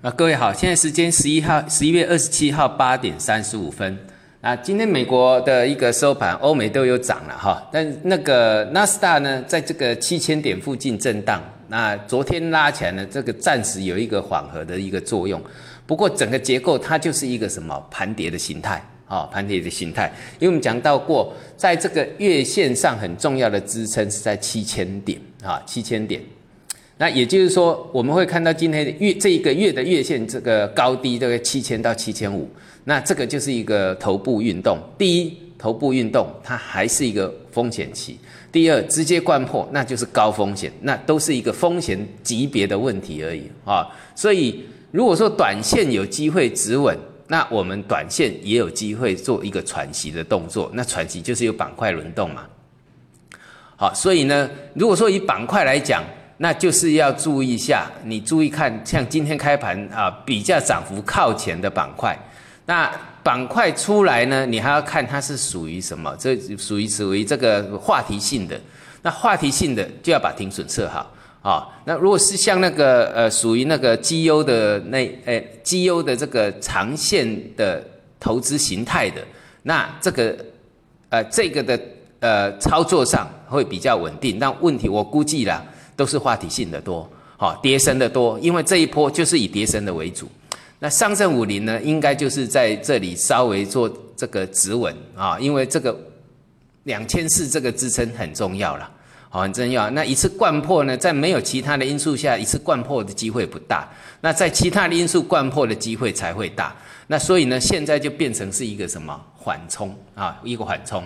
啊，各位好，现在时间十一号十一月二十七号八点三十五分。啊，今天美国的一个收盘，欧美都有涨了哈，但那个纳斯达呢，在这个七千点附近震荡。那昨天拉起来呢，这个暂时有一个缓和的一个作用。不过整个结构它就是一个什么盘跌的形态啊，盘跌的形态。因为我们讲到过，在这个月线上很重要的支撑是在七千点啊，七千点。那也就是说，我们会看到今天的月这一个月的月线这个高低大概七千到七千五，那这个就是一个头部运动。第一，头部运动它还是一个风险期；第二，直接贯破那就是高风险，那都是一个风险级别的问题而已啊。所以，如果说短线有机会止稳，那我们短线也有机会做一个喘息的动作。那喘息就是有板块轮动嘛。好，所以呢，如果说以板块来讲，那就是要注意一下，你注意看，像今天开盘啊，比较涨幅靠前的板块，那板块出来呢，你还要看它是属于什么，这属于属于这个话题性的，那话题性的就要把停损设好啊。那如果是像那个呃，属于那个绩优的那诶绩优的这个长线的投资形态的，那这个呃这个的呃操作上会比较稳定。但问题我估计啦。都是话题性的多，好，跌升的多，因为这一波就是以跌升的为主。那上证五零呢，应该就是在这里稍微做这个止稳啊，因为这个两千四这个支撑很重要了，好，很重要。那一次贯破呢，在没有其他的因素下，一次贯破的机会不大。那在其他的因素贯破的机会才会大。那所以呢，现在就变成是一个什么缓冲啊，一个缓冲。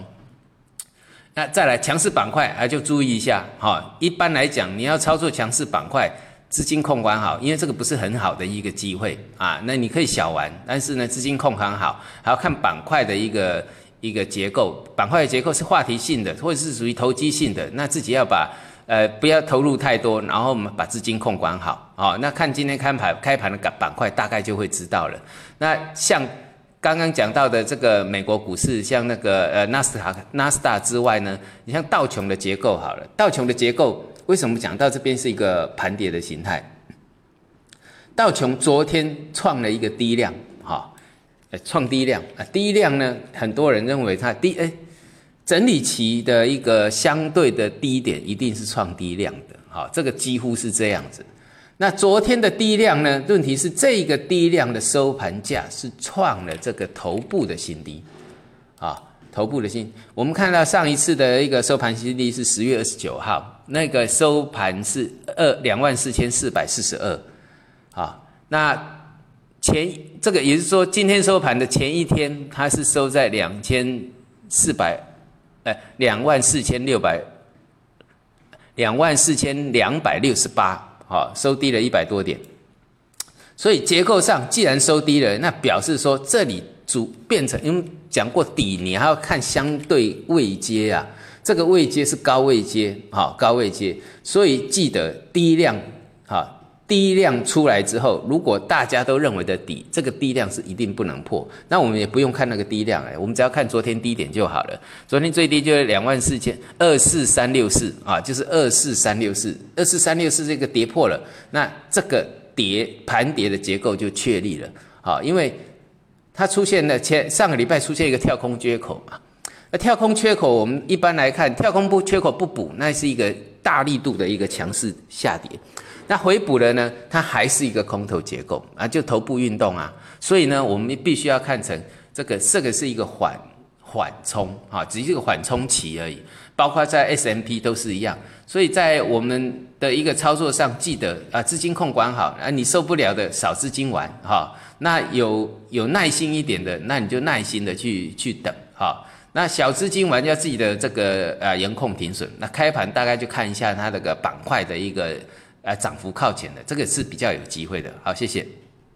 那再来强势板块啊，就注意一下哈。一般来讲，你要操作强势板块，资金控管好，因为这个不是很好的一个机会啊。那你可以小玩，但是呢，资金控管好，还要看板块的一个一个结构。板块的结构是话题性的，或者是属于投机性的，那自己要把呃不要投入太多，然后我们把资金控管好啊。那看今天开盘开盘的板板块，大概就会知道了。那像。刚刚讲到的这个美国股市，像那个呃纳斯达纳斯达之外呢，你像道琼的结构好了，道琼的结构为什么讲到这边是一个盘跌的形态？道琼昨天创了一个低量，哈，创低量啊，低量呢，很多人认为它低，哎，整理期的一个相对的低点一定是创低量的，哈，这个几乎是这样子。那昨天的低量呢？问题是这个低量的收盘价是创了这个头部的新低，啊，头部的新。我们看到上一次的一个收盘新低是十月二十九号，那个收盘是二两万四千四百四十二，啊，那前这个也是说今天收盘的前一天，它是收在两千四百，哎，两万四千六百，两万四千两百六十八。好，收低了一百多点，所以结构上既然收低了，那表示说这里主变成，因为讲过底，你还要看相对位阶啊，这个位阶是高位阶，好，高位阶，所以记得低量，好。低量出来之后，如果大家都认为的底，这个低量是一定不能破，那我们也不用看那个低量哎，我们只要看昨天低点就好了。昨天最低就是两万四千二四三六四啊，就是二四三六四，二四三六四这个跌破了，那这个跌盘跌的结构就确立了啊，因为它出现了前上个礼拜出现一个跳空缺口嘛，那跳空缺口我们一般来看，跳空不缺口不补，那是一个大力度的一个强势下跌。那回补了呢？它还是一个空头结构啊，就头部运动啊，所以呢，我们必须要看成这个，这个是一个缓缓冲啊，只是一个缓冲期而已。包括在 S M P 都是一样，所以在我们的一个操作上，记得啊，资金控管好啊，你受不了的少资金玩哈。那有有耐心一点的，那你就耐心的去去等哈。那小资金玩家自己的这个呃严控停损，那开盘大概就看一下它这个板块的一个。呃，涨幅靠前的这个是比较有机会的。好，谢谢。